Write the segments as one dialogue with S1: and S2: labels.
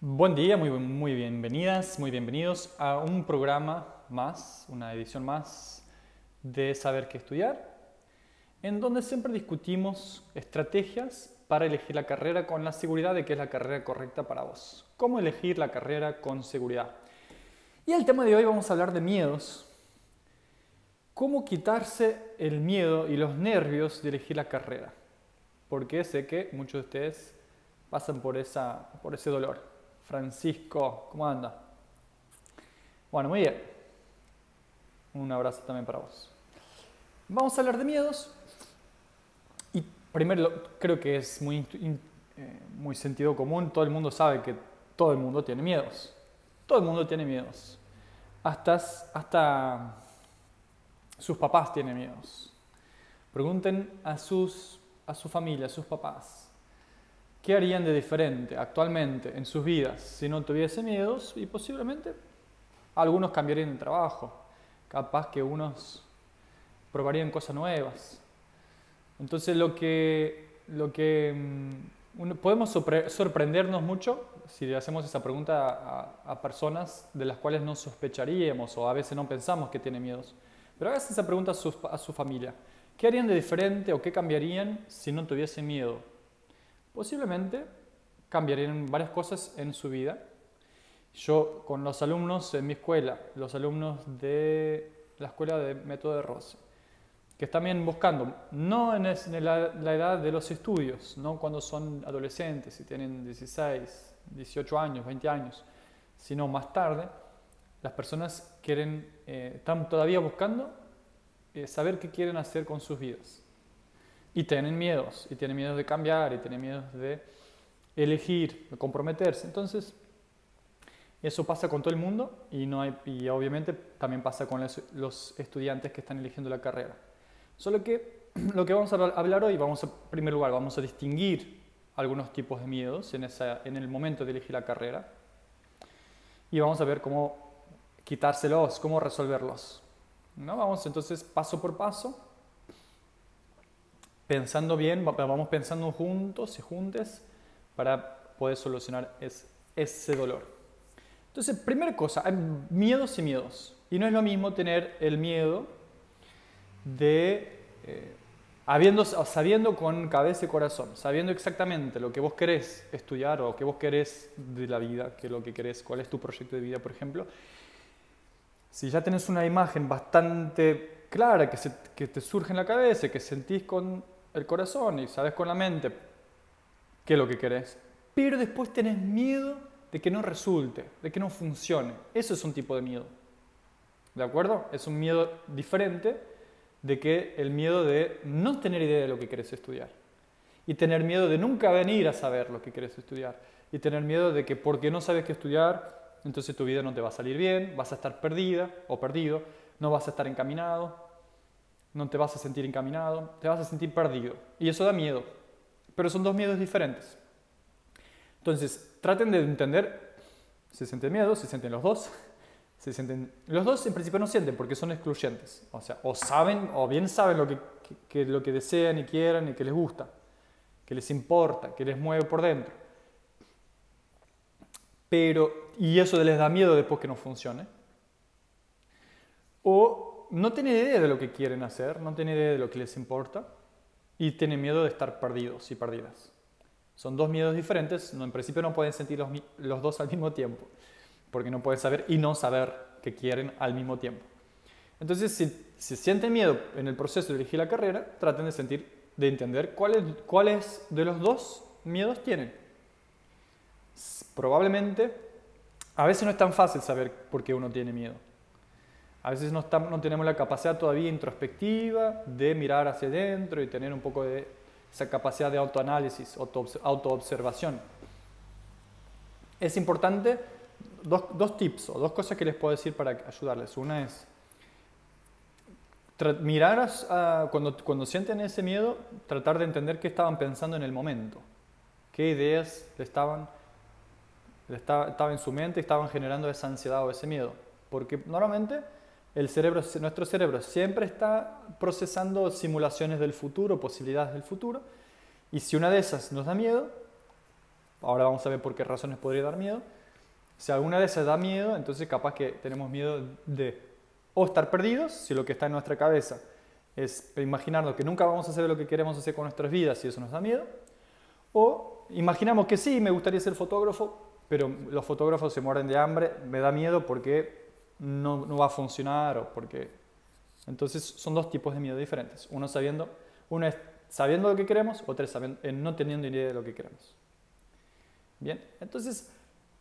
S1: Buen día, muy, muy bienvenidas, muy bienvenidos a un programa más, una edición más de Saber qué estudiar, en donde siempre discutimos estrategias para elegir la carrera con la seguridad de que es la carrera correcta para vos. ¿Cómo elegir la carrera con seguridad? Y el tema de hoy vamos a hablar de miedos. ¿Cómo quitarse el miedo y los nervios de elegir la carrera? Porque sé que muchos de ustedes pasan por, esa, por ese dolor. Francisco, ¿cómo anda? Bueno, muy bien. Un abrazo también para vos. Vamos a hablar de miedos. Y primero creo que es muy, eh, muy sentido común. Todo el mundo sabe que todo el mundo tiene miedos. Todo el mundo tiene miedos. Hasta, hasta sus papás tienen miedos. Pregunten a, sus, a su familia, a sus papás, ¿qué harían de diferente actualmente en sus vidas si no tuviesen miedos? Y posiblemente algunos cambiarían de trabajo, capaz que unos probarían cosas nuevas. Entonces lo que, lo que mm, podemos sorprendernos mucho si le hacemos esa pregunta a, personas de las cuales no sospecharíamos o a veces no pensamos que tienen miedos. Pero hagas esa pregunta a su, familia. ¿Qué harían de diferente o qué cambiarían si no tuviesen miedo? Posiblemente cambiarían varias cosas en su vida. Yo con los alumnos en mi escuela, los alumnos de la escuela de Método de Rose, que están bien buscando, no en, la, edad de los estudios, no cuando son adolescentes y tienen 16, 18 años, 20 años, sino más tarde, las personas quieren, eh, están todavía buscando eh, saber qué quieren hacer con sus vidas. Y tienen miedos, y tienen miedos de cambiar, y tienen miedos de elegir, de comprometerse. Entonces, eso pasa con todo el mundo y, no y obviamente también pasa con los, estudiantes que están eligiendo la carrera. Solo que lo que vamos a hablar hoy, vamos a, en primer lugar, vamos a distinguir algunos tipos de miedos en, esa, en el momento de elegir la carrera. Y vamos a ver cómo quitárselos, cómo resolverlos. ¿No? Vamos entonces paso por paso, pensando bien, vamos pensando juntos y juntes para poder solucionar ese dolor. Entonces, primera cosa, hay miedos y miedos. Y no es lo mismo tener el miedo de eh, habiendo, sabiendo con cabeza y corazón, sabiendo exactamente lo que vos querés estudiar o lo que vos querés de la vida, que lo que querés, cuál es tu proyecto de vida, por ejemplo, si ya tenés una imagen bastante clara que, te surge en la cabeza, que sentís con el corazón y sabes con la mente qué es lo que querés, pero después tenés miedo de que no resulte, de que no funcione. Eso es un tipo de miedo. ¿De acuerdo? Es un miedo diferente de que el miedo de no tener idea de lo que quieres estudiar. Y tener miedo de nunca venir a saber lo que quieres estudiar. Y tener miedo de que porque no sabes qué estudiar, entonces tu vida no te va a salir bien, vas a estar perdida o perdido, no vas a estar encaminado, no te vas a sentir encaminado, te vas a sentir perdido. Y eso da miedo. Pero son dos miedos diferentes. Entonces, traten de entender, si sienten miedo, si sienten los dos, se sienten, los dos en principio no sienten porque son excluyentes. O sea, o saben, o bien saben lo que, lo que desean y quieren y que les gusta, que les importa, que les mueve por dentro. Pero, y eso les da miedo después que no funcione. O no tienen idea de lo que quieren hacer, no tienen idea de lo que les importa y tienen miedo de estar perdidos y perdidas. Son dos miedos diferentes, en principio no pueden sentir los, dos al mismo tiempo porque no pueden saber y no saber que quieren al mismo tiempo. Entonces, si, si sienten miedo en el proceso de elegir la carrera, traten de sentir, de entender cuáles de los dos miedos tienen. Probablemente, a veces no es tan fácil saber por qué uno tiene miedo. A veces no, no tenemos la capacidad todavía introspectiva de mirar hacia adentro y tener un poco de esa capacidad de autoanálisis, autoobservación. Es importante dos, dos, tips o dos cosas que les puedo decir para ayudarles. Una es mirar cuando, cuando sienten ese miedo, tratar de entender qué estaban pensando en el momento, qué ideas le estaban, le estaba, estaba en su mente y estaban generando esa ansiedad o ese miedo. Porque normalmente el cerebro, nuestro cerebro siempre está procesando simulaciones del futuro, posibilidades del futuro, y si una de esas nos da miedo, ahora vamos a ver por qué razones podría dar miedo. Si alguna de esas da miedo, entonces capaz que tenemos miedo de o estar perdidos, si lo que está en nuestra cabeza es imaginarnos que nunca vamos a hacer lo que queremos hacer con nuestras vidas y eso nos da miedo, o imaginamos que sí, me gustaría ser fotógrafo, pero los fotógrafos se mueren de hambre, me da miedo porque no, va a funcionar o porque... Entonces son dos tipos de miedo diferentes. Uno sabiendo, uno sabiendo lo que queremos, otro es sabiendo, no teniendo idea de lo que queremos. Bien, entonces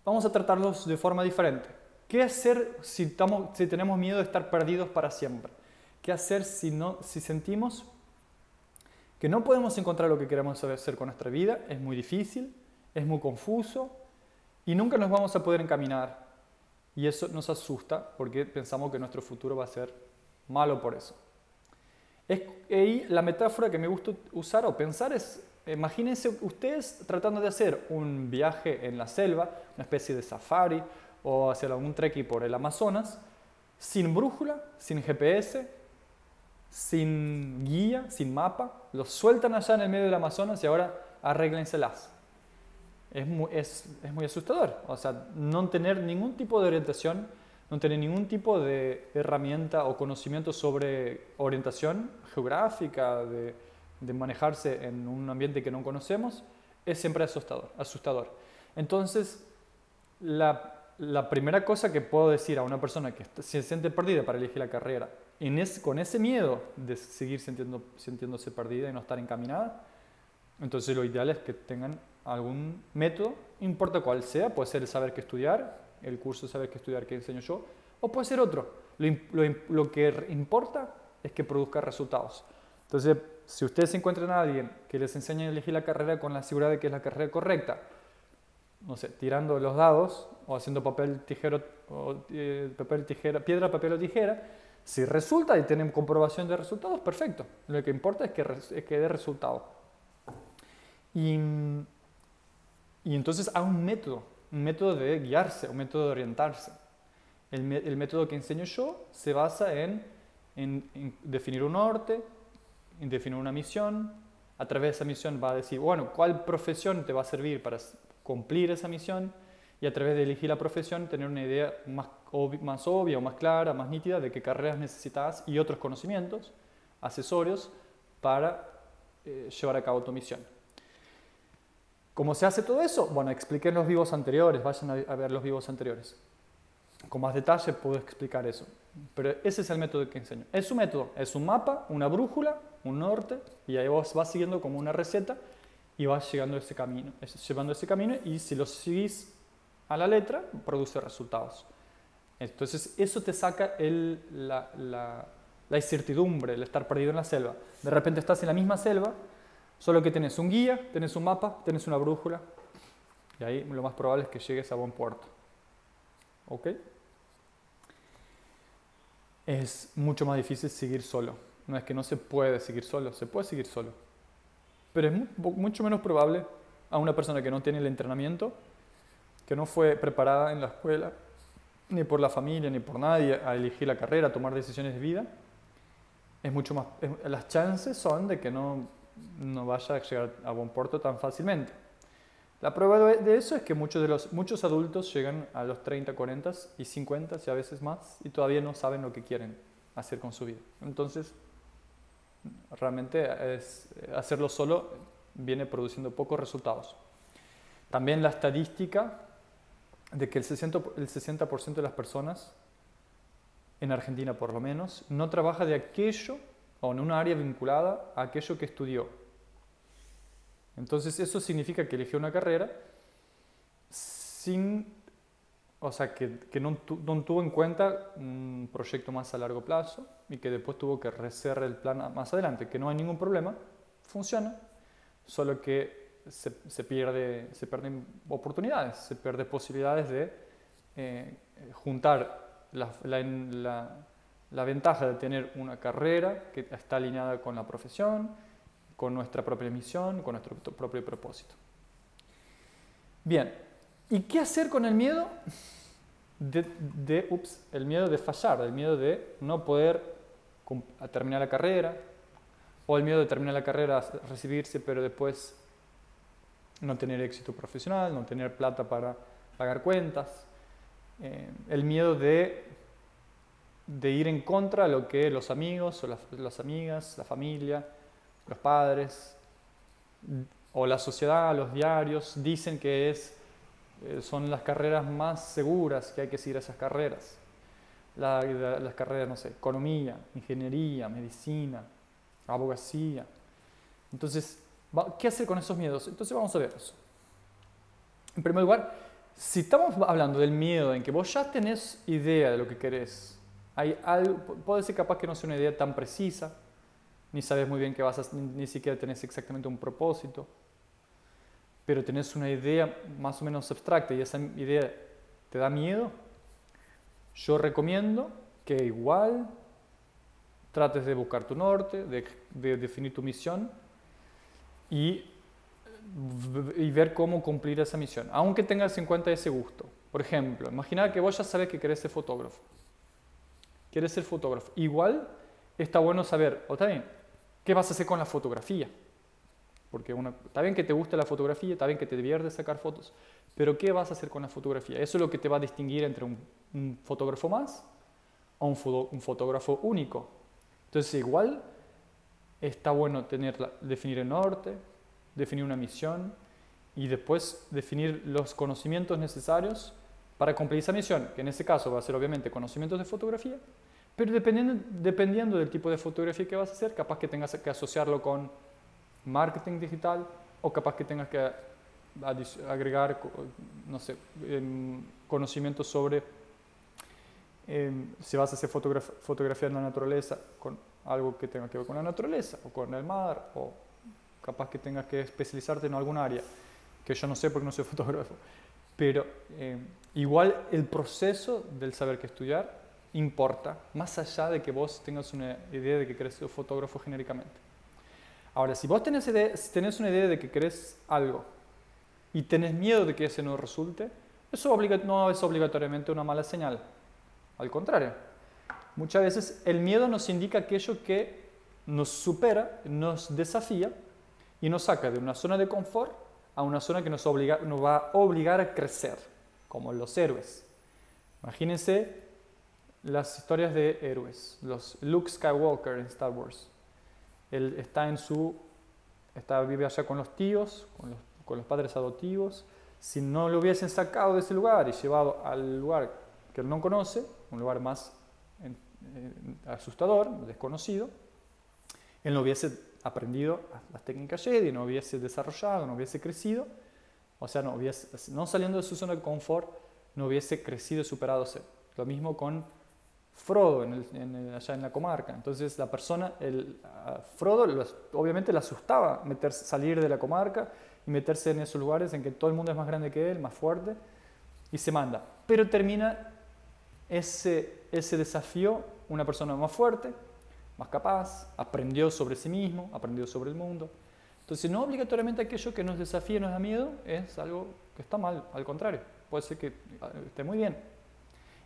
S1: vamos a tratarlos de forma diferente. ¿Qué hacer si, estamos, si tenemos miedo de estar perdidos para siempre? ¿Qué hacer si, no, si sentimos que no podemos encontrar lo que queremos hacer con nuestra vida? Es muy difícil, es muy confuso y nunca nos vamos a poder encaminar. Y eso nos asusta porque pensamos que nuestro futuro va a ser malo por eso. Es, y la metáfora que me gusta usar o pensar es Imagínense ustedes tratando de hacer un viaje en la selva, una especie de safari o hacer algún trekking por el Amazonas, sin brújula, sin GPS, sin guía, sin mapa, los sueltan allá en el medio del Amazonas y ahora arréglenselas. Es muy, es, es muy asustador, o sea, no tener ningún tipo de orientación, no tener ningún tipo de herramienta o conocimiento sobre orientación geográfica, de, de manejarse en un ambiente que no conocemos, es siempre asustador. asustador. Entonces, la, primera cosa que puedo decir a una persona que se siente perdida para elegir la carrera, en con ese miedo de seguir sintiendo, sintiéndose perdida y no estar encaminada, entonces lo ideal es que tengan algún método, importa cuál sea, puede ser el saber qué estudiar, el curso saber qué estudiar que enseño yo, o puede ser otro. Lo, lo que importa es que produzca resultados. Entonces, si ustedes encuentran a alguien que les enseñe a elegir la carrera con la seguridad de que es la carrera correcta, no sé, tirando los dados o haciendo papel, tijero, eh, papel, tijera, piedra, papel o tijera, si resulta y tienen comprobación de resultados, perfecto. Lo que importa es que, es que dé resultado. Y, y, entonces hay un método, un método de guiarse, un método de orientarse. El, método que enseño yo se basa en, en, en definir un norte, definir una misión, a través de esa misión va a decir, bueno, ¿cuál profesión te va a servir para cumplir esa misión? Y a través de elegir la profesión tener una idea más, más obvia o más clara, más nítida de qué carreras necesitas y otros conocimientos, accesorios, para eh, llevar a cabo tu misión. ¿Cómo se hace todo eso? Bueno, expliqué en los vivos anteriores, vayan a ver los vivos anteriores. Con más detalle puedo explicar eso. Pero ese es el método que enseño. Es un método, es un mapa, una brújula, un norte, y ahí vos vas siguiendo como una receta y vas llegando ese camino, llevando ese camino, y si lo seguís a la letra, produce resultados. Entonces, eso te saca la, la, la incertidumbre, el estar perdido en la selva. De repente estás en la misma selva, solo que tenés un guía, tenés un mapa, tenés una brújula, y ahí lo más probable es que llegues a buen puerto. ¿Ok? Es mucho más difícil seguir solo. No es que no se puede seguir solo, se puede seguir solo. Pero es mucho menos probable a una persona que no tiene el entrenamiento, que no fue preparada en la escuela, ni por la familia, ni por nadie, a elegir la carrera, a tomar decisiones de vida. Es mucho más, las chances son de que no, no vaya a llegar a buen puerto tan fácilmente. La prueba de eso es que muchos, de los, muchos adultos llegan a los 30, 40 y 50 y a veces más y todavía no saben lo que quieren hacer con su vida. Entonces, realmente hacerlo solo viene produciendo pocos resultados. También la estadística de que el 60%, el 60 de las personas, en Argentina por lo menos, no trabaja de aquello o en un área vinculada a aquello que estudió. Entonces eso significa que eligió una carrera sin, o sea, que, que no, no, tuvo en cuenta un proyecto más a largo plazo y que después tuvo que rehacer el plan más adelante, que no hay ningún problema, funciona, solo que se, se pierde, se pierden oportunidades, se pierden posibilidades de eh, juntar la, la ventaja de tener una carrera que está alineada con la profesión, con nuestra propia misión, con nuestro propio propósito. Bien, ¿y qué hacer con el miedo? De, el miedo de fallar, el miedo de no poder terminar la carrera, o el miedo de terminar la carrera, recibirse, pero después no tener éxito profesional, no tener plata para pagar cuentas, eh, el miedo de, de ir en contra de lo que los amigos o las, las amigas, la familia, los padres o la sociedad, los diarios dicen que es, eh, son las carreras más seguras, que hay que seguir esas carreras. las carreras, no sé, economía, ingeniería, medicina, abogacía. Entonces, ¿qué hacer con esos miedos? Entonces vamos a ver eso. En primer lugar, si estamos hablando del miedo en que vos ya tenés idea de lo que querés, hay algo, puede ser capaz que no sea una idea tan precisa, ni sabes muy bien que vas a, ni siquiera tenés exactamente un propósito, pero tenés una idea más o menos abstracta y esa idea te da miedo, yo recomiendo que igual trates de buscar tu norte, de, de definir tu misión y, y, ver cómo cumplir esa misión, aunque tengas en cuenta ese gusto. Por ejemplo, imagina que vos ya sabes que querés ser fotógrafo. Quieres ser fotógrafo. Igual está bueno saber, o está bien, ¿qué vas a hacer con la fotografía? Porque está bien que te guste la fotografía, está bien que te diviertes sacar fotos, pero ¿qué vas a hacer con la fotografía? Eso es lo que te va a distinguir entre un, fotógrafo más o un, un, fotógrafo único. Entonces, igual está bueno tener, definir el norte, definir una misión y después definir los conocimientos necesarios para cumplir esa misión, que en este caso va a ser obviamente conocimientos de fotografía, pero dependiendo, dependiendo del tipo de fotografía que vas a hacer, capaz que tengas que asociarlo con marketing digital o capaz que tengas que agregar, no sé, conocimientos sobre em, si vas a hacer fotografía en la naturaleza, con algo que tenga que ver con la naturaleza o con el mar, o capaz que tengas que especializarte en algún área, que yo no sé porque no soy fotógrafo. Pero em, igual el proceso del saber qué estudiar importa, más allá de que vos tengas una idea de que querés ser fotógrafo genéricamente. Ahora, si vos tenés, tenés una idea de que querés algo y tenés miedo de que ese no resulte, eso no es obligatoriamente una mala señal. Al contrario, muchas veces el miedo nos indica aquello que nos supera, nos desafía y nos saca de una zona de confort a una zona que nos, obliga, nos va a obligar a crecer, como los héroes. Imagínense las historias de héroes, los Luke Skywalker en Star Wars. Él está en su, está, vive allá con los tíos, con los, con los padres adoptivos. Si no lo hubiesen sacado de ese lugar y llevado al lugar que él no conoce, un lugar más asustador, desconocido, él no hubiese aprendido las técnicas Jedi, no hubiese desarrollado, no hubiese crecido, o sea, no, hubiese, no saliendo de su zona de confort, no hubiese crecido y superado. Lo mismo con Frodo en allá en la comarca. Entonces la persona, el, Frodo obviamente le asustaba meterse, salir de la comarca y meterse en esos lugares en que todo el mundo es más grande que él, más fuerte, y se manda. Pero termina ese, ese desafío una persona más fuerte, más capaz, aprendió sobre sí mismo, aprendió sobre el mundo. Entonces no obligatoriamente aquello que nos desafía, nos da miedo, es algo que está mal, al contrario, puede ser que ah, esté muy bien.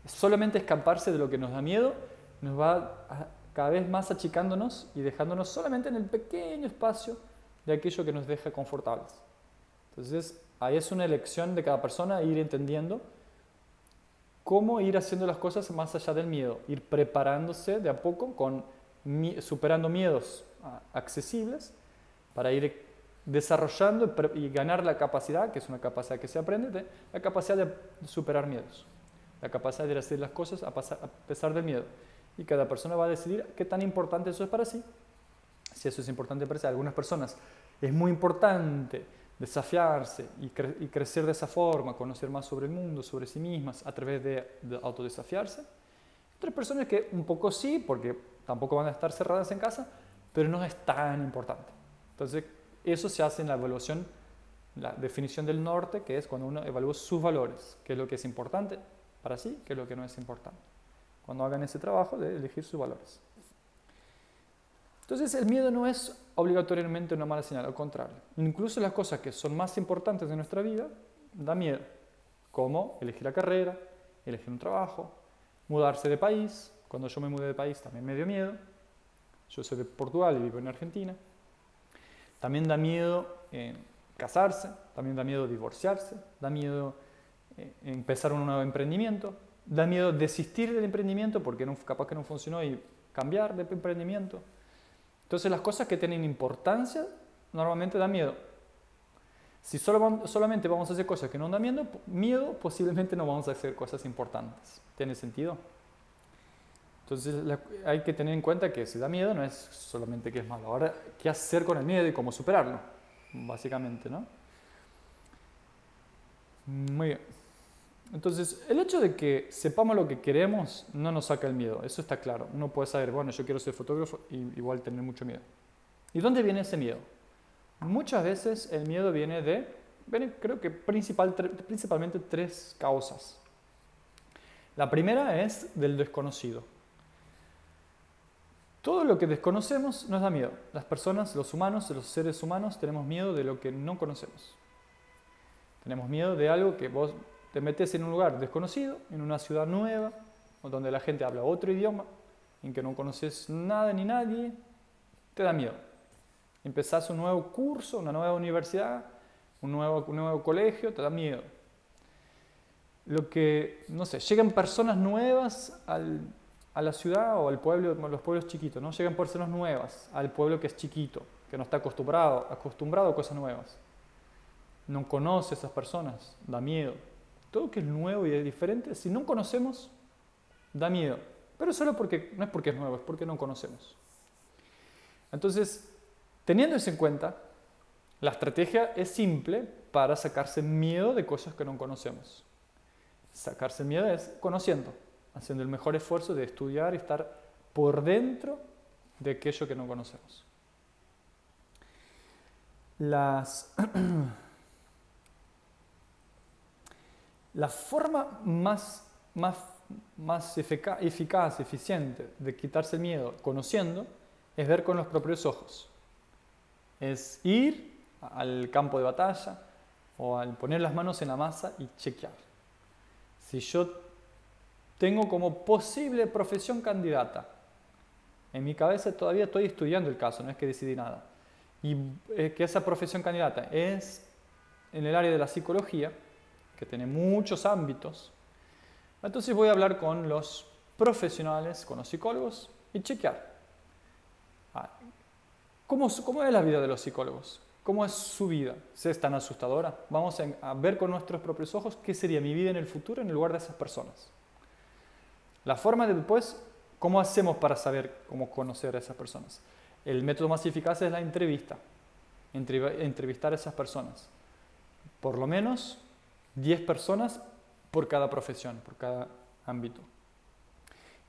S1: Solamente escaparse de lo que nos da miedo nos va cada vez más achicándonos y dejándonos solamente en el pequeño espacio de aquello que nos deja confortables. Entonces, ahí es una elección de cada persona ir entendiendo cómo ir haciendo las cosas más allá del miedo, ir preparándose de a poco con superando miedos accesibles para ir desarrollando y ganar la capacidad, que es una capacidad que se aprende, la capacidad de superar miedos la capacidad de hacer las cosas a, pesar del miedo. Y cada persona va a decidir qué tan importante eso es para sí. Si eso es importante para sí, algunas personas es muy importante desafiarse y, crecer de esa forma, conocer más sobre el mundo, sobre sí mismas, a través de, autodesafiarse. Otras personas que un poco sí, porque tampoco van a estar cerradas en casa, pero no es tan importante. Entonces, eso se hace en la evaluación, la definición del norte, que es cuando uno evalúa sus valores, qué es lo que es importante, para sí, que es lo que no es importante. Cuando hagan ese trabajo de elegir sus valores. Entonces el miedo no es obligatoriamente una mala señal, al contrario. Incluso las cosas que son más importantes de nuestra vida da miedo, como elegir la carrera, elegir un trabajo, mudarse de país. Cuando yo me mudé de país también me dio miedo. Yo soy de Portugal y vivo en Argentina. También da miedo eh, casarse, también da miedo divorciarse, da miedo empezar un nuevo emprendimiento, da miedo desistir del emprendimiento porque no, capaz que no funcionó y cambiar de emprendimiento. Entonces las cosas que tienen importancia normalmente dan miedo. Si solo, solamente vamos a hacer cosas que no dan miedo, miedo, posiblemente no vamos a hacer cosas importantes. ¿Tiene sentido? Entonces hay que tener en cuenta que si da miedo no es solamente que es malo. Ahora, ¿qué hacer con el miedo y cómo superarlo? Básicamente, ¿no? Muy bien. Entonces, el hecho de que sepamos lo que queremos no nos saca el miedo, eso está claro. Uno puede saber, bueno, yo quiero ser fotógrafo y igual tener mucho miedo. ¿Y dónde viene ese miedo? Muchas veces el miedo viene de, creo que principal, principalmente tres causas. La primera es del desconocido. Todo lo que desconocemos nos da miedo. Las personas, los humanos, los seres humanos tenemos miedo de lo que no conocemos. Tenemos miedo de algo que vos te metes en un lugar desconocido, en una ciudad nueva, donde la gente habla otro idioma, en que no conoces nada ni nadie, te da miedo. Empezás un nuevo curso, una nueva universidad, un nuevo, un nuevo colegio, te da miedo. Lo que, no sé, llegan personas nuevas a la ciudad o al pueblo, los pueblos chiquitos, ¿no? Llegan personas nuevas al pueblo que es chiquito, que no está acostumbrado, acostumbrado a cosas nuevas. No conoce a esas personas, da miedo todo que es nuevo y es diferente, si no conocemos, da miedo. Pero solo porque, no es porque es nuevo, es porque no conocemos. Entonces, teniendo eso en cuenta, la estrategia es simple para sacarse miedo de cosas que no conocemos. Sacarse miedo es conociendo, haciendo el mejor esfuerzo de estudiar y estar por dentro de aquello que no conocemos. Las La forma más, más, más eficaz, eficiente de quitarse el miedo conociendo es ver con los propios ojos. Es ir al campo de batalla o al poner las manos en la masa y chequear. Si yo tengo como posible profesión candidata, en mi cabeza todavía estoy estudiando el caso, no es que decidí nada, y que esa profesión candidata es en el área de la psicología, que tiene muchos ámbitos. Entonces voy a hablar con los profesionales, con los psicólogos y chequear. Ah, ¿Cómo, ¿Cómo, es la vida de los psicólogos? ¿Cómo es su vida? ¿Es tan asustadora? Vamos a ver con nuestros propios ojos qué sería mi vida en el futuro en lugar de esas personas. La forma de después, ¿cómo hacemos para saber cómo conocer a esas personas? El método más eficaz es la entrevista. Entrevistar a esas personas. Por lo menos 10 personas por cada profesión, por cada ámbito.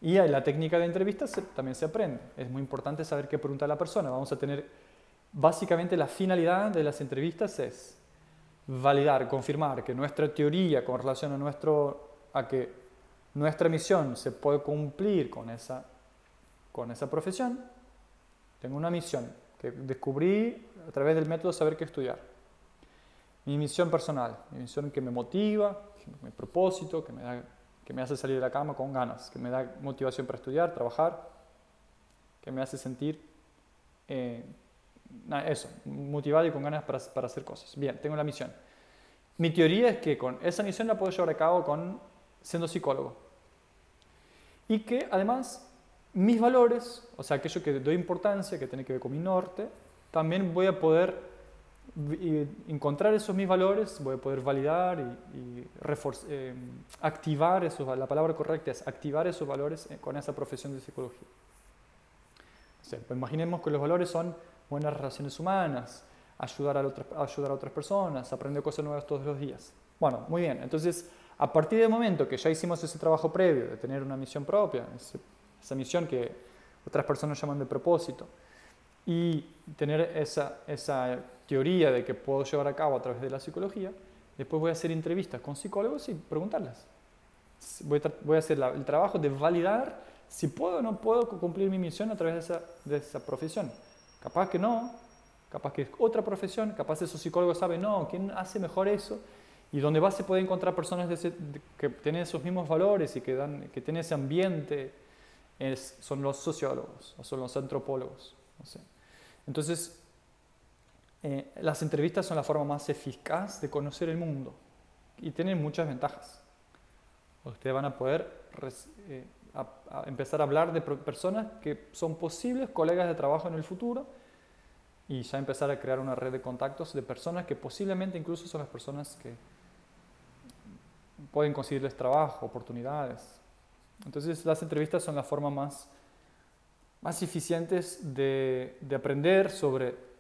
S1: Y la técnica de entrevistas también se aprende. Es muy importante saber qué pregunta la persona. Vamos a tener, básicamente la finalidad de las entrevistas es validar, confirmar que nuestra teoría con relación a, nuestro, a que nuestra misión se puede cumplir con esa, con esa profesión. Tengo una misión que descubrí a través del método saber qué estudiar mi misión personal, mi misión que me motiva, mi propósito, que me, da, que me hace salir de la cama con ganas, que me da motivación para estudiar, trabajar, que me hace sentir eh, eso, motivado y con ganas para, para, hacer cosas. Bien, tengo la misión. Mi teoría es que con esa misión la puedo llevar a cabo con, siendo psicólogo. Y que además mis valores, o sea, aquello que doy importancia, que tiene que ver con mi norte, también voy a poder y encontrar esos mis valores, voy a poder validar y, eh, activar esos, la palabra correcta es activar esos valores eh, con esa profesión de psicología. pues imaginemos que los valores son buenas relaciones humanas, ayudar a, ayudar a otras personas, aprender cosas nuevas todos los días. Bueno, muy bien, entonces a partir del momento que ya hicimos ese trabajo previo de tener una misión propia, esa misión que otras personas llaman de propósito, y tener esa, esa teoría de que puedo llevar a cabo a través de la psicología, después voy a hacer entrevistas con psicólogos y preguntarles. Voy a, voy a hacer el trabajo de validar si puedo o no puedo cumplir mi misión a través de esa, de esa profesión. Capaz que no, capaz que es otra profesión, capaz esos psicólogos saben, no, ¿quién hace mejor eso? Y donde va se puede encontrar personas que tienen esos mismos valores y que, dan, que tienen ese ambiente, es, son los sociólogos o son los antropólogos. No sé. Entonces, eh, las entrevistas son la forma más eficaz de conocer el mundo y tienen muchas ventajas. Ustedes van a poder eh, empezar a hablar de personas que son posibles colegas de trabajo en el futuro y ya empezar a crear una red de contactos de personas que posiblemente incluso son las personas que pueden conseguirles trabajo, oportunidades. Entonces las entrevistas son la forma más, más eficientes de, de aprender sobre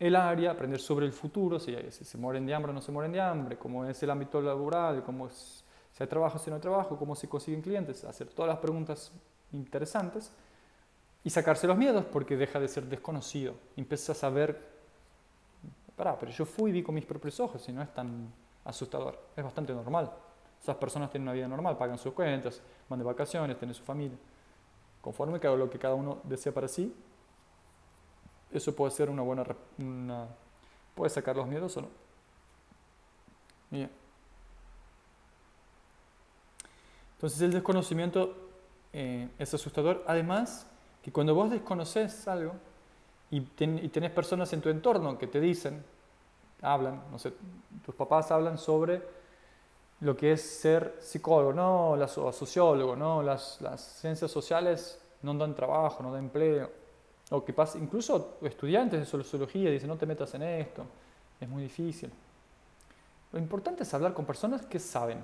S1: el área, aprender sobre el futuro, si, si, se mueren de hambre o no se mueren de hambre, cómo es el ámbito laboral, cómo es, si hay trabajo, si no hay trabajo, cómo se consiguen clientes, hacer todas las preguntas interesantes y sacarse los miedos porque deja de ser desconocido. Empieza a saber, pará, pero yo fui y vi con mis propios ojos y no es tan asustador, es bastante normal. Esas personas tienen una vida normal, pagan sus cuentas, van de vacaciones, tienen su familia. Conforme cada lo que cada uno desea para sí, eso puede ser una buena... Una, puede sacar los miedos o no. Bien. Entonces el desconocimiento eh, es asustador. Además, que cuando vos desconoces algo y, y, tenés personas en tu entorno que te dicen, hablan, no sé, tus papás hablan sobre lo que es ser psicólogo, no, las, sociólogo, no, las, las ciencias sociales no dan trabajo, no dan empleo. O que pasa, incluso estudiantes de sociología dicen, no te metas en esto, es muy difícil. Lo importante es hablar con personas que saben.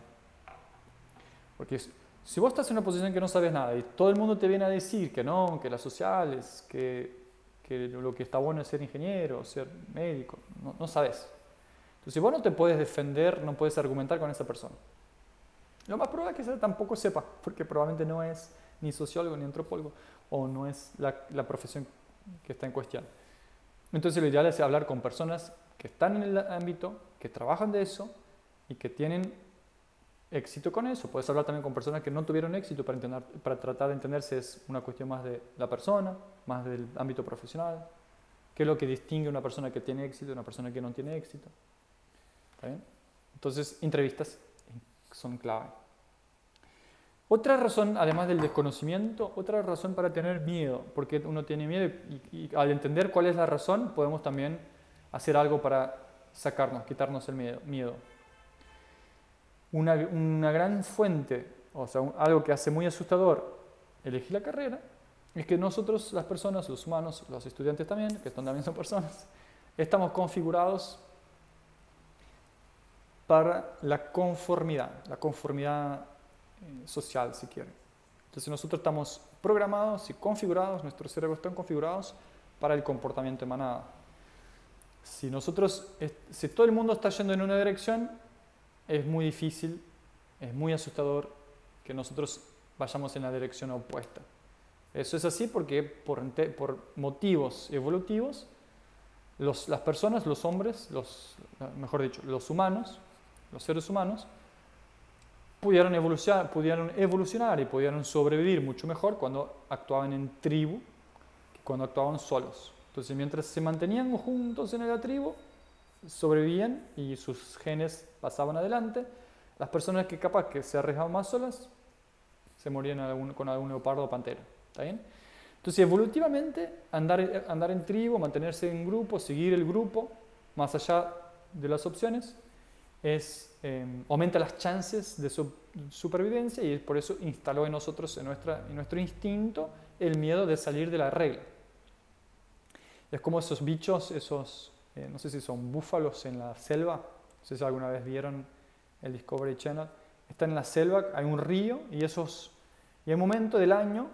S1: Porque si vos estás en una posición que no sabes nada y todo el mundo te viene a decir que no, que las sociales, que, lo que está bueno es ser ingeniero, ser médico, no, sabes. Entonces, si vos no te puedes defender, no puedes argumentar con esa persona. Lo más probable es que esa tampoco sepa, porque probablemente no es ni sociólogo ni antropólogo, o no es la, profesión que está en cuestión. Entonces, lo ideal es hablar con personas que están en el ámbito, que trabajan de eso y que tienen éxito con eso. Puedes hablar también con personas que no tuvieron éxito para, entender, para tratar de entender si es una cuestión más de la persona, más del ámbito profesional, qué es lo que distingue una persona que tiene éxito de una persona que no tiene éxito. Entonces, entrevistas son clave. Otra razón, además del desconocimiento, otra razón para tener miedo, porque uno tiene miedo y, al entender cuál es la razón, podemos también hacer algo para sacarnos, quitarnos el miedo. miedo. Una, una, gran fuente, o sea, algo que hace muy asustador elegir la carrera, es que nosotros, las personas, los humanos, los estudiantes también, que también son personas, estamos configurados para la conformidad, la conformidad social, si quieren. Entonces nosotros estamos programados y configurados, nuestros cerebros están configurados para el comportamiento de manada. Si nosotros, si todo el mundo está yendo en una dirección, es muy difícil, es muy asustador que nosotros vayamos en la dirección opuesta. Eso es así porque por, por motivos evolutivos, los, las personas, los hombres, los, mejor dicho, los humanos, los seres humanos, pudieron evolucionar, pudieron evolucionar y pudieron sobrevivir mucho mejor cuando actuaban en tribu que cuando actuaban solos. Entonces, mientras se mantenían juntos en la tribu, sobrevivían y sus genes pasaban adelante. Las personas que capaz que se arriesgaban más solas, se morían con algún leopardo o pantera. ¿Está bien? Entonces, evolutivamente, andar, andar en tribu, mantenerse en grupo, seguir el grupo, más allá de las opciones, es, em, aumenta las chances de su supervivencia y por eso instaló en nosotros, en, nuestra, en nuestro instinto, el miedo de salir de la regla. Es como esos bichos, esos, eh, no sé si son búfalos en la selva, no sé si alguna vez vieron el Discovery Channel, están en la selva, hay un río y esos y hay momento del año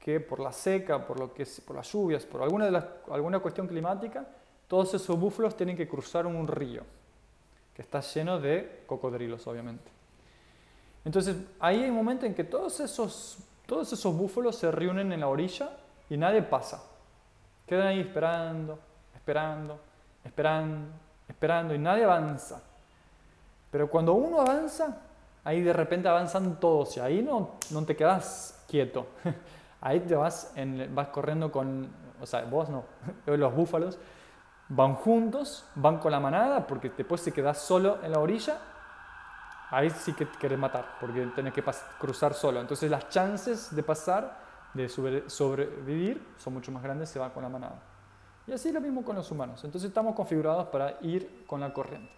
S1: que por la seca, por, lo que por las lluvias, por alguna, alguna cuestión climática, todos esos búfalos tienen que cruzar un río que está lleno de cocodrilos, obviamente. Entonces, ahí hay un momento en que todos esos, todos esos búfalos se reúnen en la orilla y nadie pasa. Quedan ahí esperando, esperando, esperando, esperando y nadie avanza. Pero cuando uno avanza, ahí de repente avanzan todos y ahí no, no te quedas quieto. Ahí te vas, vas corriendo con, o sea, vos no, los búfalos van juntos, van con la manada, porque después si quedas solo en la orilla, ahí sí que te querés matar, porque tenés que cruzar solo. Entonces las chances de pasar, de sobrevivir, son mucho más grandes si van con la manada. Y así lo mismo con los humanos. Entonces estamos configurados para ir con la corriente.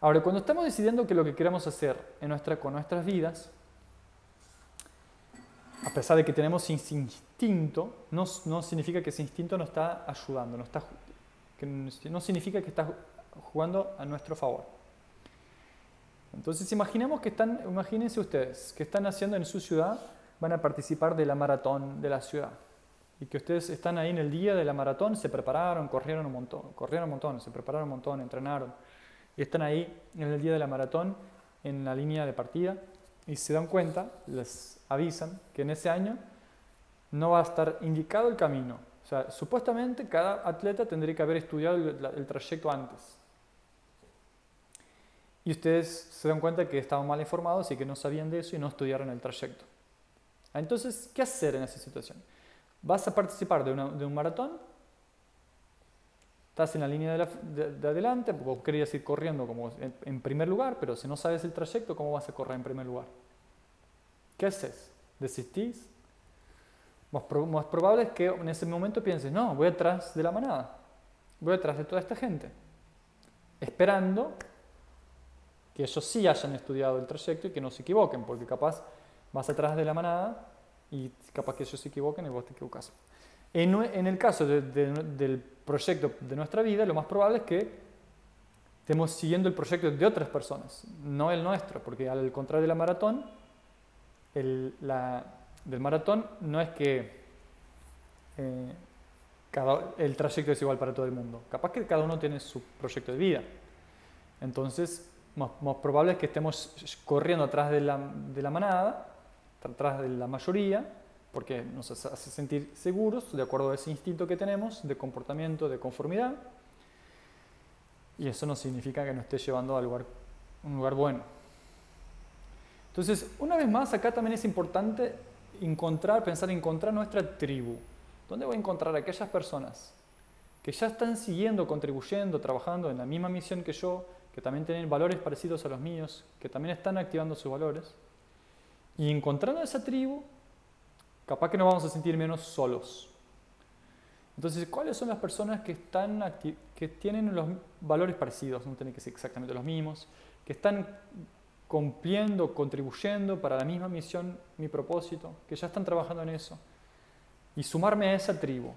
S1: Ahora, cuando estamos decidiendo que lo que queremos hacer en nuestra, con nuestras vidas, a pesar de que tenemos instinto, no, no significa que ese instinto nos está ayudando, no, está, que no significa que está jugando a nuestro favor. Entonces imaginemos que están, imagínense ustedes, que están haciendo en su ciudad, van a participar de la maratón de la ciudad. Y que ustedes están ahí en el día de la maratón, se prepararon, corrieron un montón, corrieron un montón, se prepararon un montón, entrenaron. Y están ahí en el día de la maratón, en la línea de partida, y se dan cuenta, les avisan que en ese año no va a estar indicado el camino. O sea, supuestamente cada atleta tendría que haber estudiado el, trayecto antes. Y ustedes se dan cuenta que estaban mal informados y que no sabían de eso y no estudiaron el trayecto. Entonces, ¿qué hacer en esa situación? ¿Vas a participar de, un maratón? Estás en la línea de, adelante, porque querías ir corriendo como en primer lugar, pero si no sabes el trayecto, ¿cómo vas a correr en primer lugar? ¿Qué haces? ¿Desistís? Más, probable es que en ese momento pienses, no, voy atrás de la manada, voy atrás de toda esta gente, esperando que ellos sí hayan estudiado el trayecto y que no se equivoquen, porque capaz vas atrás de la manada y capaz que ellos se equivoquen y vos te equivocas. En, en el caso del proyecto de nuestra vida, lo más probable es que estemos siguiendo el proyecto de otras personas, no el nuestro, porque al contrario de la maratón, el, la, del maratón no es que eh, cada, el trayecto es igual para todo el mundo. Capaz que cada uno tiene su proyecto de vida. Entonces, más, probable es que estemos corriendo atrás de la, de la manada, atrás de la mayoría, porque nos hace sentir seguros de acuerdo a ese instinto que tenemos de comportamiento, de conformidad. Y eso no significa que nos esté llevando a lugar, un lugar bueno. Entonces, una vez más, acá también es importante encontrar, pensar en encontrar nuestra tribu. ¿Dónde voy a encontrar a aquellas personas que ya están siguiendo, contribuyendo, trabajando en la misma misión que yo, que también tienen valores parecidos a los míos, que también están activando sus valores? Y encontrando esa tribu, capaz que nos vamos a sentir menos solos. Entonces, ¿cuáles son las personas que, están que tienen los valores parecidos? No tienen que ser exactamente los mismos, que están cumpliendo, contribuyendo para la misma misión, mi propósito, que ya están trabajando en eso. Y sumarme a esa tribu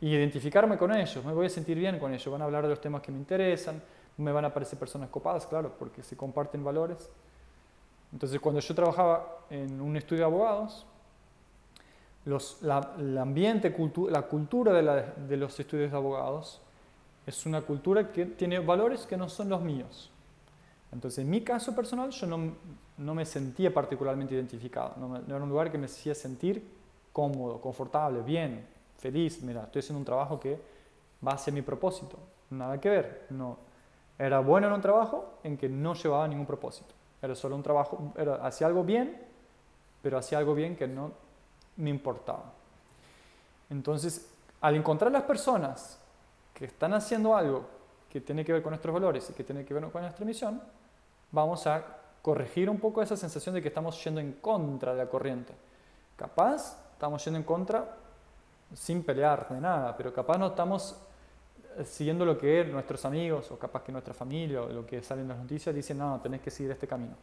S1: y identificarme con ellos, me voy a sentir bien con ellos, van a hablar de los temas que me interesan, me van a parecer personas copadas, claro, porque se comparten valores. Entonces, cuando yo trabajaba en un estudio de abogados, la, el ambiente, la cultura de los estudios de abogados es una cultura que tiene valores que no son los míos. Entonces, en mi caso personal, yo no, no me sentía particularmente identificado. No, era un lugar que me hacía sentir cómodo, confortable, bien, feliz. Mira, estoy haciendo un trabajo que va hacia mi propósito. Nada que ver. No. Era bueno en un trabajo en que no llevaba ningún propósito. Era solo un trabajo, era, hacía algo bien, pero hacía algo bien que no me importaba. Entonces, al encontrar las personas que están haciendo algo que tiene que ver con nuestros valores y que tiene que ver con nuestra misión, vamos a corregir un poco esa sensación de que estamos yendo en contra de la corriente. Capaz estamos yendo en contra sin pelear de nada, pero capaz no estamos eh, siguiendo lo que nuestros amigos o capaz que nuestra familia o lo que sale en las noticias dicen, no, tenés que seguir este camino.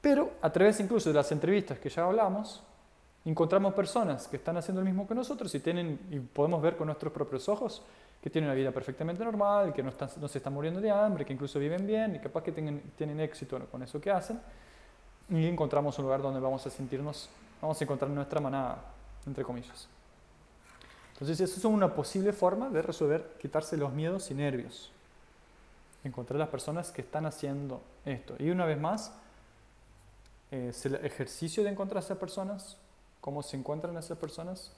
S1: Pero a través incluso de las entrevistas que ya hablamos, encontramos personas que están haciendo lo mismo que nosotros y, tienen, y podemos ver con nuestros propios ojos que tienen una vida perfectamente normal, que no, están, no se están muriendo de hambre, que incluso viven bien y capaz que tienen, tienen éxito con eso que hacen. Y encontramos un lugar donde vamos a sentirnos, vamos a encontrar nuestra manada, entre comillas. Entonces, eso es una posible forma de resolver, quitarse los miedos y nervios. Encontrar las personas que están haciendo esto. Y una vez más, eh, el ejercicio de encontrar a esas personas, cómo se encuentran esas personas,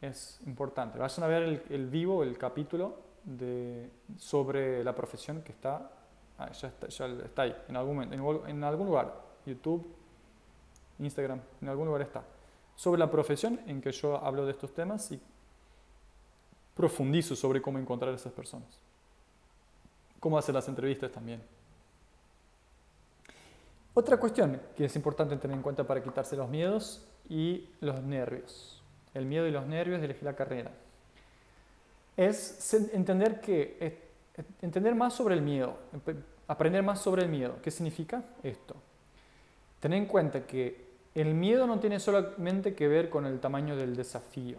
S1: es importante. Vayan a ver el, vivo, el capítulo de, sobre la profesión que está, ah, ya está, ya está ahí, en algún, en, en algún lugar, YouTube, Instagram, en algún lugar está. Sobre la profesión en que yo hablo de estos temas y profundizo sobre cómo encontrar a esas personas. Cómo hacer las entrevistas también. Otra cuestión que es importante tener en cuenta para quitarse los miedos y los nervios el miedo y los nervios de elegir la carrera. es entender, que, entender más sobre el miedo, aprender más sobre el miedo. ¿Qué significa esto? Tener en cuenta que el miedo no tiene solamente que ver con el tamaño del desafío.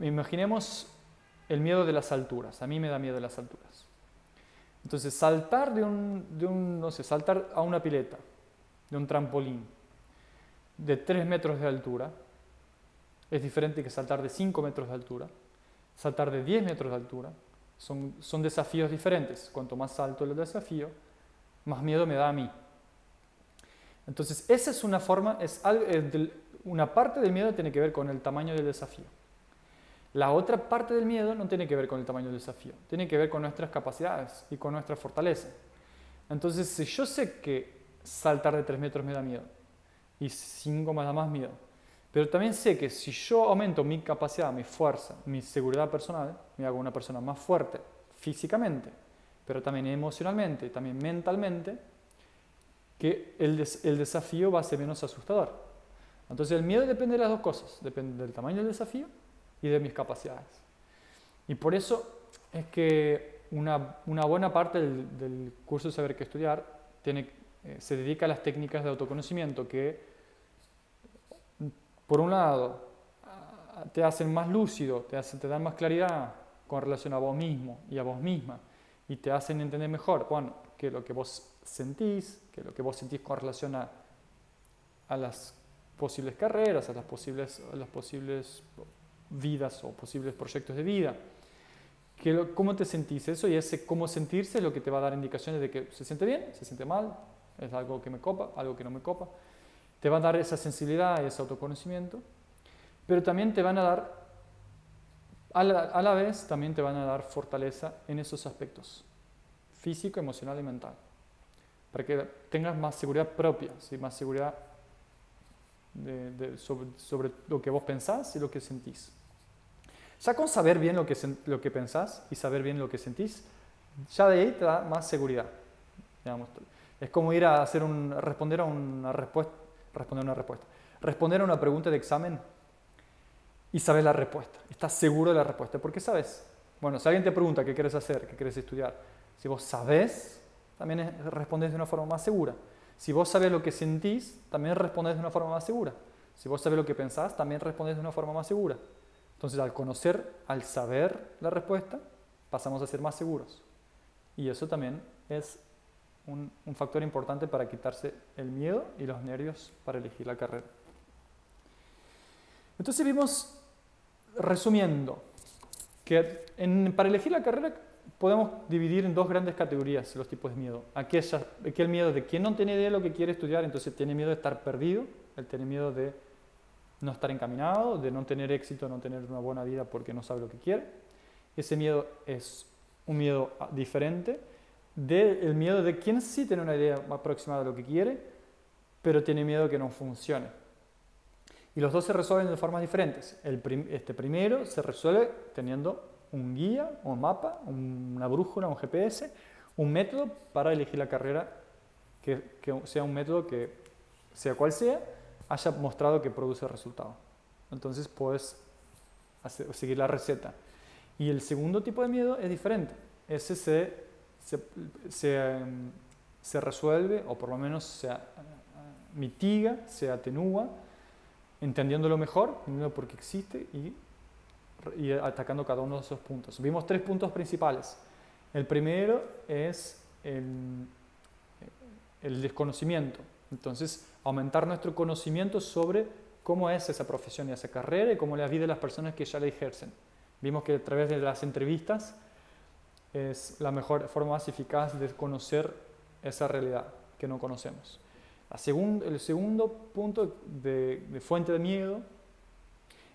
S1: imaginemos el miedo de las alturas. A mí me da miedo las alturas. Entonces, saltar de un, de un, no sé, saltar a una pileta, de un trampolín, de 3 metros de altura, es diferente que saltar de 5 metros de altura, saltar de 10 metros de altura. Son, son desafíos diferentes. Cuanto más alto el desafío, más miedo me da a mí. Entonces, esa es una forma, es una parte del miedo tiene que ver con el tamaño del desafío. La otra parte del miedo no tiene que ver con el tamaño del desafío, tiene que ver con nuestras capacidades y con nuestra fortaleza. Entonces, si yo sé que saltar de 3 metros me da miedo y 5 me da más miedo, pero también sé que si yo aumento mi capacidad, mi fuerza, mi seguridad personal, me hago una persona más fuerte físicamente, pero también emocionalmente, también mentalmente, que el, el desafío va a ser menos asustador. Entonces el miedo depende de las dos cosas, depende del tamaño del desafío y de mis capacidades. Y por eso es que una, una buena parte del, del, curso de saber qué estudiar tiene, eh, se dedica a las técnicas de autoconocimiento que, por un lado, te hacen más lúcido, te, hacen, te dan más claridad con relación a vos mismo y a vos misma, y te hacen entender mejor, bueno, que lo que vos sentís, que lo que vos sentís con relación a, a las posibles carreras, a las posibles, a las posibles vidas o posibles proyectos de vida. Que ¿Cómo te sentís eso? Y ese cómo sentirse es lo que te va a dar indicaciones de que se siente bien, se siente mal, es algo que me copa, algo que no me copa. Te va a dar esa sensibilidad y ese autoconocimiento, pero también te van a dar, a la, a la vez, también te van a dar fortaleza en esos aspectos, físico, emocional y mental, para que tengas más seguridad propia, ¿sí? más seguridad de, sobre, sobre, lo que vos pensás y lo que sentís. Ya con saber bien lo que, lo que pensás y saber bien lo que sentís, ya de ahí te da más seguridad. Es como ir a hacer un, responder a una respuesta, responder una respuesta, responder a una pregunta de examen y sabes la respuesta. Estás seguro de la respuesta. ¿Por qué sabes? Bueno, si alguien te pregunta qué quieres hacer, qué quieres estudiar, si vos sabes, también respondes de una forma más segura. Si vos sabes lo que sentís, también respondes de una forma más segura. Si vos sabes lo que pensás, también respondes de una forma más segura. Entonces, al conocer, al saber la respuesta, pasamos a ser más seguros. Y eso también es un, factor importante para quitarse el miedo y los nervios para elegir la carrera. Entonces vimos, resumiendo, que para elegir la carrera podemos dividir en dos grandes categorías los tipos de miedo. Aquel, miedo de quien no tiene idea de lo que quiere estudiar, entonces tiene miedo de estar perdido, él tiene miedo de no estar encaminado, de no tener éxito, no tener una buena vida porque no sabe lo que quiere. Ese miedo es un miedo diferente del miedo de quien sí tiene una idea aproximada de lo que quiere, pero tiene miedo que no funcione. Y los dos se resuelven de formas diferentes. Este primero se resuelve teniendo un guía, un mapa, una brújula, un GPS, un método para elegir la carrera que, sea un método que, sea cual sea, haya mostrado que produce resultado. Entonces puedes seguir la receta. Y el segundo tipo de miedo es diferente. Ese se, se, se, resuelve, o por lo menos se mitiga, se atenúa, entendiéndolo mejor, porque existe y atacando cada uno de esos puntos. Vimos tres puntos principales. El primero es el, desconocimiento. Entonces, aumentar nuestro conocimiento sobre cómo es esa profesión y esa carrera y cómo la vida de las personas que ya la ejercen. Vimos que a través de las entrevistas es la mejor forma más eficaz de conocer esa realidad que no conocemos. El segundo punto de, fuente de miedo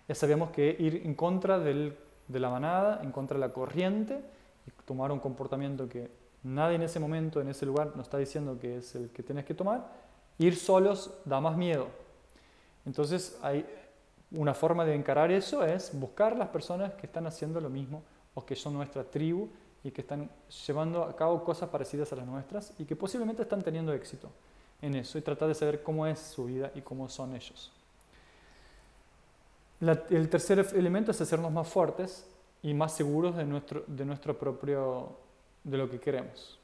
S1: ya sabíamos que ir en contra de la manada, en contra de la corriente, y tomar un comportamiento que nadie en ese momento, en ese lugar, nos está diciendo que es el que tienes que tomar, ir solos da más miedo. Entonces, hay una forma de encarar eso es buscar las personas que están haciendo lo mismo o que son nuestra tribu y que están llevando a cabo cosas parecidas a las nuestras y que posiblemente están teniendo éxito en eso y tratar de saber cómo es su vida y cómo son ellos. el tercer elemento es hacernos más fuertes y más seguros de nuestro, de nuestro propio, de lo que queremos.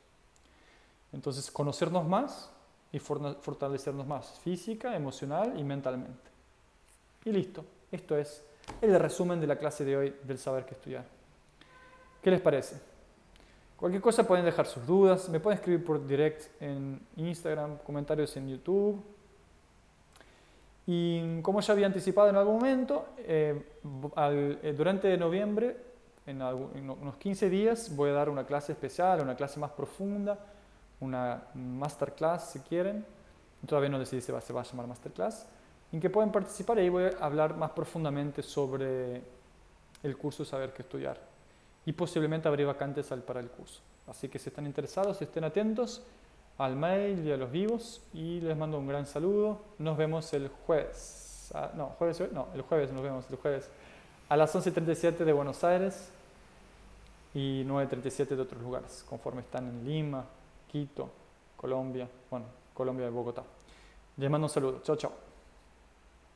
S1: Entonces, conocernos más y fortalecernos más, física, emocional y mentalmente. Y listo, esto es el resumen de la clase de hoy del saber que estudiar. ¿Qué les parece? Cualquier cosa pueden dejar sus dudas, me pueden escribir por direct en Instagram, comentarios en YouTube. Y como ya había anticipado en algún momento, eh, eh, durante noviembre, en, en, unos 15 días, voy a dar una clase especial, una clase más profunda, una masterclass si quieren. Todavía no decidí si se va a llamar masterclass en que pueden participar y ahí voy a hablar más profundamente sobre el curso Saber qué estudiar. Y posiblemente abrir vacantes para el curso. Así que si están interesados, estén atentos al mail y a los vivos y les mando un gran saludo. Nos vemos el jueves. Ah, no, jueves, no, el jueves nos vemos, el jueves a las 11.37 de Buenos Aires y 9.37 de otros lugares, conforme están en Lima, Quito, Colombia, bueno, Colombia y Bogotá. Les mando un saludo. Chao, chao.